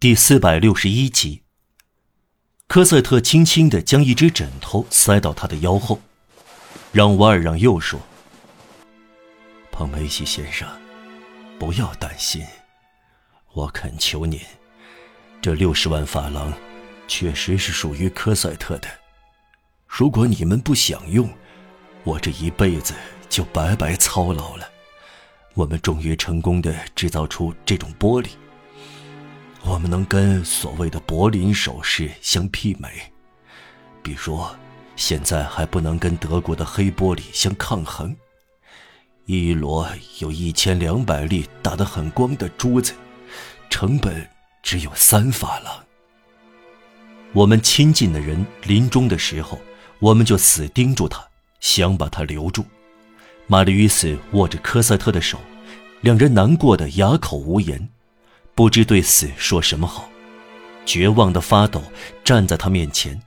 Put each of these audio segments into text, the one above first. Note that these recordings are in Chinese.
第四百六十一集。科赛特轻轻的将一只枕头塞到他的腰后，让瓦尔让又说：“彭梅西先生，不要担心，我恳求您，这六十万法郎确实是属于科赛特的。如果你们不想用，我这一辈子就白白操劳了。我们终于成功的制造出这种玻璃。”我们能跟所谓的柏林首饰相媲美，比如现在还不能跟德国的黑玻璃相抗衡。一摞有一千两百粒打得很光的珠子，成本只有三法郎。我们亲近的人临终的时候，我们就死盯住他，想把他留住。玛丽与·斯握着科赛特的手，两人难过的哑口无言。不知对死说什么好，绝望的发抖，站在他面前。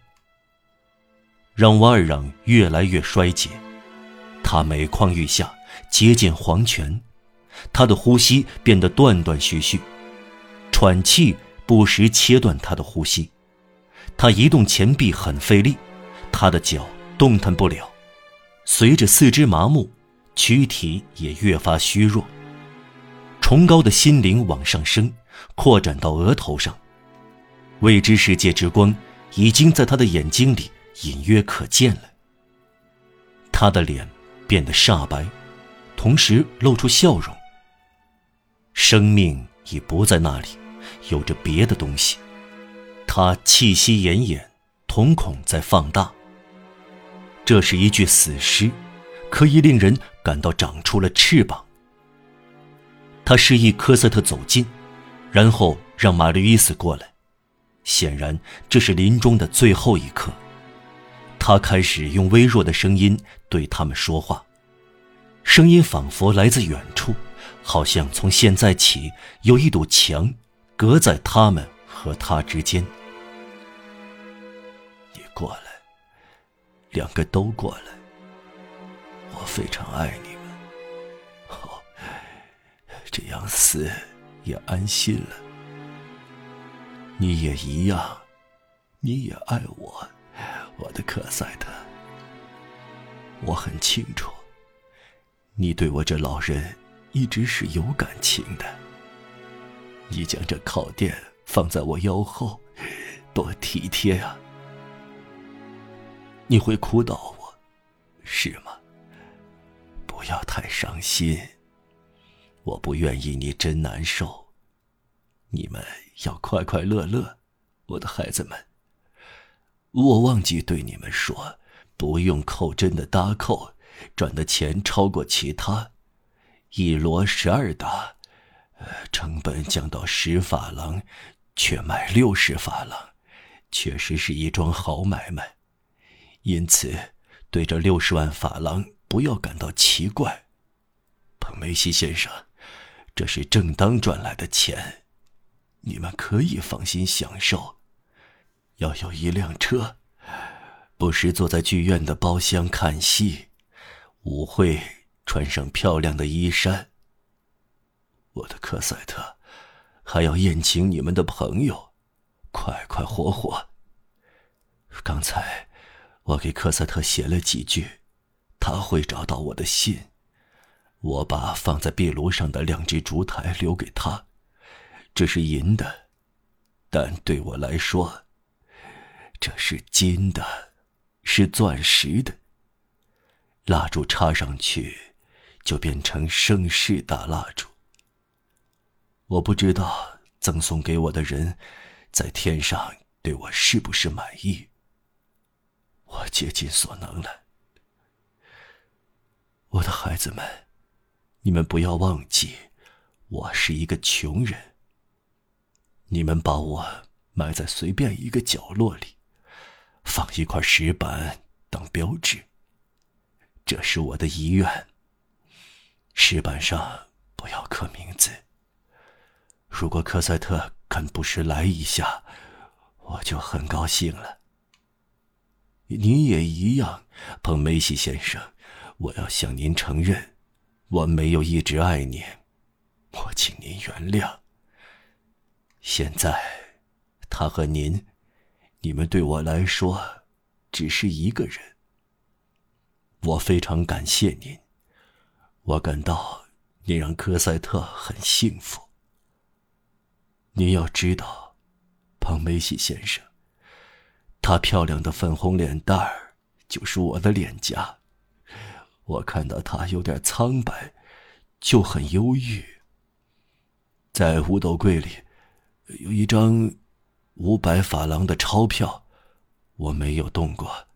让瓦尔让越来越衰竭，他每况愈下，接近黄泉，他的呼吸变得断断续续，喘气不时切断他的呼吸，他移动前臂很费力，他的脚动弹不了，随着四肢麻木，躯体也越发虚弱。崇高的心灵往上升。扩展到额头上，未知世界之光已经在他的眼睛里隐约可见了。他的脸变得煞白，同时露出笑容。生命已不在那里，有着别的东西。他气息奄奄，瞳孔在放大。这是一具死尸，可以令人感到长出了翅膀。他示意科赛特走近。然后让玛丽伊斯过来，显然这是临终的最后一刻。他开始用微弱的声音对他们说话，声音仿佛来自远处，好像从现在起有一堵墙隔在他们和他之间。你过来，两个都过来。我非常爱你们。哦，这样死。也安心了，你也一样，你也爱我，我的科赛特。我很清楚，你对我这老人一直是有感情的。你将这靠垫放在我腰后，多体贴啊！你会哭倒我，是吗？不要太伤心。我不愿意你真难受。你们要快快乐乐，我的孩子们。我忘记对你们说，不用扣针的搭扣，赚的钱超过其他，一摞十二打，成本降到十法郎，却卖六十法郎，确实是一桩好买卖。因此，对这六十万法郎不要感到奇怪，彭梅西先生。这是正当赚来的钱，你们可以放心享受。要有一辆车，不时坐在剧院的包厢看戏，舞会穿上漂亮的衣衫。我的科赛特，还要宴请你们的朋友，快快活活。刚才我给科赛特写了几句，他会找到我的信。我把放在壁炉上的两只烛台留给他，这是银的，但对我来说，这是金的，是钻石的。蜡烛插上去，就变成盛世大蜡烛。我不知道赠送给我的人，在天上对我是不是满意。我竭尽所能了，我的孩子们。你们不要忘记，我是一个穷人。你们把我埋在随便一个角落里，放一块石板当标志。这是我的遗愿。石板上不要刻名字。如果科赛特肯不时来一下，我就很高兴了。你也一样，彭梅西先生。我要向您承认。我没有一直爱你，我请您原谅。现在。他和您，你们对我来说，只是一个人。我非常感谢您，我感到您让科赛特很幸福。您要知道，庞梅西先生，她漂亮的粉红脸蛋儿就是我的脸颊。我看到他有点苍白，就很忧郁。在五斗柜里有一张五百法郎的钞票，我没有动过，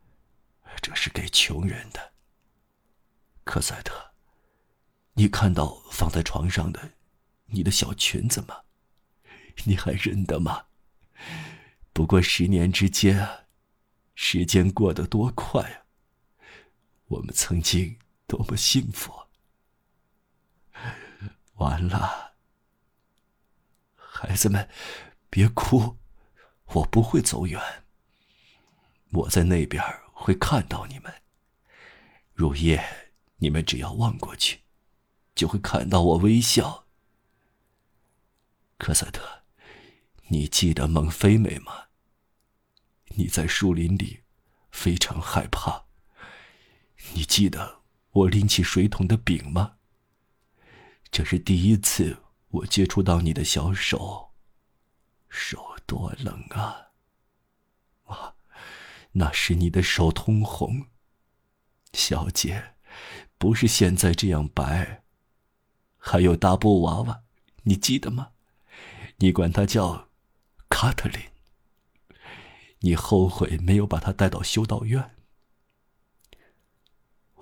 这是给穷人的。科赛特，你看到放在床上的你的小裙子吗？你还认得吗？不过十年之间，时间过得多快啊！我们曾经多么幸福。完了，孩子们，别哭，我不会走远。我在那边会看到你们。入夜，你们只要望过去，就会看到我微笑。科赛特。你记得孟菲美吗？你在树林里非常害怕。你记得我拎起水桶的柄吗？这是第一次我接触到你的小手，手多冷啊！啊，那时你的手通红，小姐，不是现在这样白。还有大布娃娃，你记得吗？你管它叫。卡特琳，你后悔没有把她带到修道院？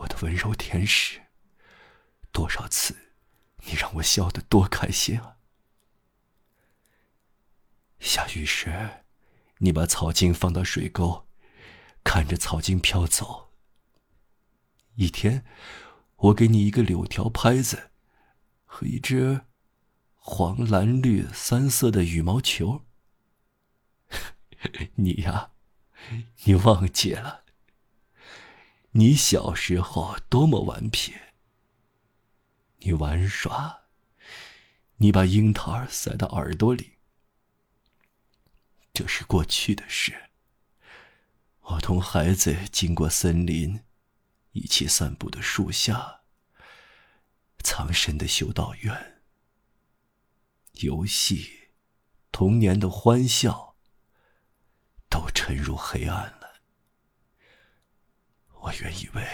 我的温柔天使，多少次，你让我笑得多开心啊！下雨时，你把草茎放到水沟，看着草茎飘走。一天，我给你一个柳条拍子，和一只黄、蓝、绿三色的羽毛球。你呀，你忘记了？你小时候多么顽皮！你玩耍，你把樱桃塞到耳朵里，这是过去的事。我同孩子经过森林，一起散步的树下，藏身的修道院，游戏，童年的欢笑。都沉入黑暗了。我原以为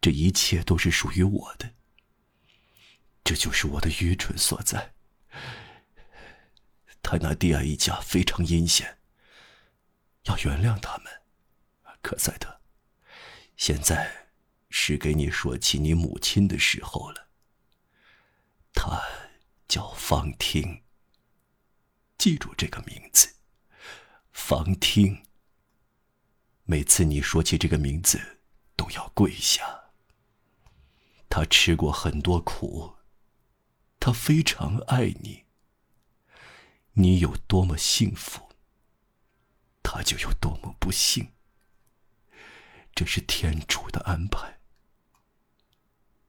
这一切都是属于我的，这就是我的愚蠢所在。泰纳蒂亚一家非常阴险，要原谅他们。科赛特，现在是给你说起你母亲的时候了。她叫方汀，记住这个名字。方汀。每次你说起这个名字，都要跪下。他吃过很多苦，他非常爱你。你有多么幸福，他就有多么不幸。这是天主的安排。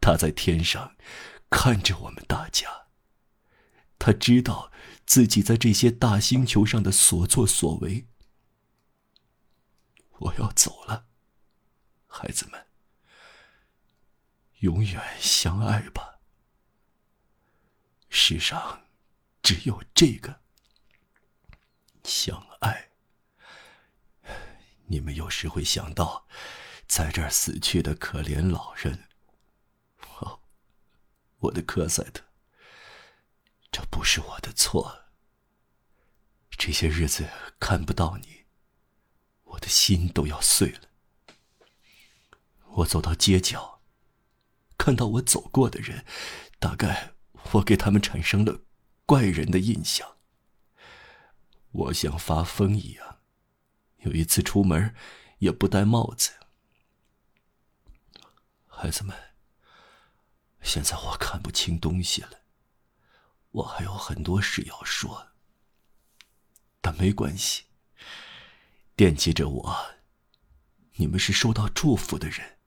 他在天上看着我们大家，他知道。自己在这些大星球上的所作所为，我要走了，孩子们，永远相爱吧。世上只有这个相爱。你们有时会想到，在这儿死去的可怜老人。哦，我的科赛特。这不是我的错。这些日子看不到你，我的心都要碎了。我走到街角，看到我走过的人，大概我给他们产生了怪人的印象。我像发疯一样，有一次出门也不戴帽子。孩子们，现在我看不清东西了。我还有很多事要说，但没关系。惦记着我，你们是受到祝福的人。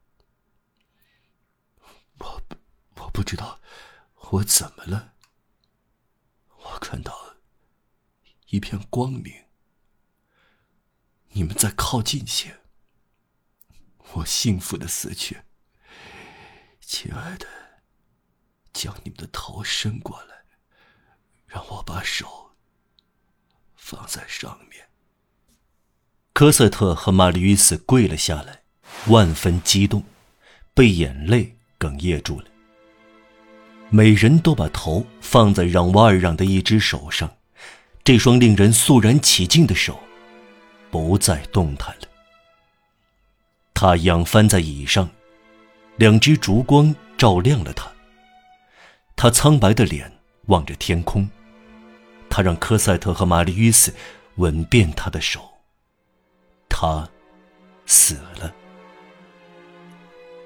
我我不知道我怎么了。我看到一片光明，你们再靠近些，我幸福的死去。亲爱的，将你们的头伸过来，让我把手放在上面。科瑟特和玛丽与斯跪了下来，万分激动，被眼泪哽咽住了。每人都把头放在让瓦尔让的一只手上，这双令人肃然起敬的手，不再动弹了。他仰翻在椅上，两只烛光照亮了他。他苍白的脸望着天空，他让科赛特和玛丽与斯吻遍他的手。他死了。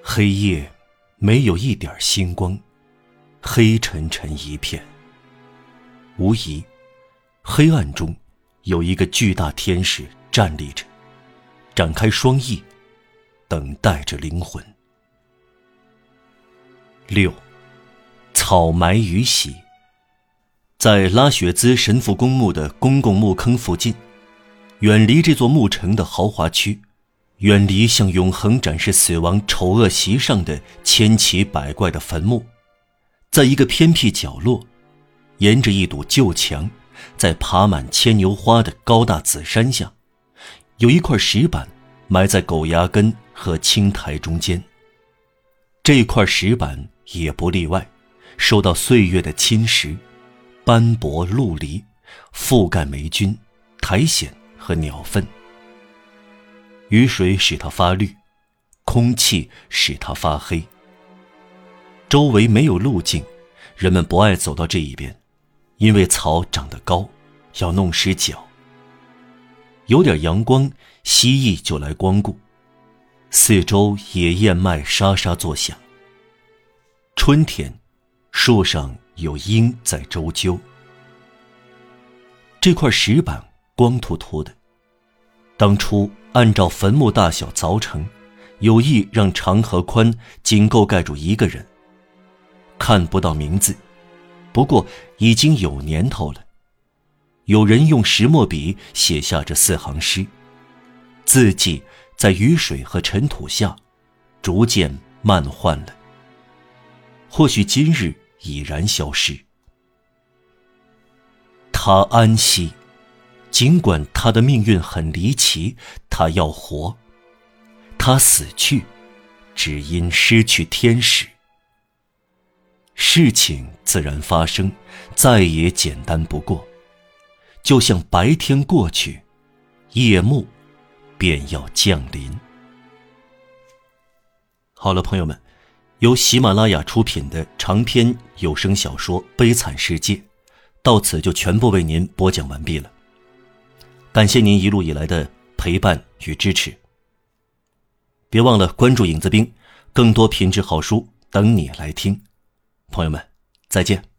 黑夜没有一点星光。黑沉沉一片。无疑，黑暗中有一个巨大天使站立着，展开双翼，等待着灵魂。六，草埋于喜。在拉雪兹神父公墓的公共墓坑附近，远离这座墓城的豪华区，远离向永恒展示死亡丑恶习上的千奇百怪的坟墓。在一个偏僻角落，沿着一堵旧墙，在爬满牵牛花的高大紫杉下，有一块石板埋在狗牙根和青苔中间。这块石板也不例外，受到岁月的侵蚀，斑驳陆离，覆盖霉菌、苔藓和鸟粪。雨水使它发绿，空气使它发黑。周围没有路径，人们不爱走到这一边，因为草长得高，要弄湿脚。有点阳光，蜥蜴就来光顾。四周野燕麦沙沙作响。春天，树上有鹰在周啾。这块石板光秃秃的，当初按照坟墓大小凿成，有意让长和宽仅够盖住一个人。看不到名字，不过已经有年头了。有人用石墨笔写下这四行诗，字迹在雨水和尘土下逐渐漫换了。或许今日已然消失。他安息，尽管他的命运很离奇，他要活。他死去，只因失去天使。事情自然发生，再也简单不过。就像白天过去，夜幕便要降临。好了，朋友们，由喜马拉雅出品的长篇有声小说《悲惨世界》，到此就全部为您播讲完毕了。感谢您一路以来的陪伴与支持。别忘了关注影子兵，更多品质好书等你来听。朋友们，再见。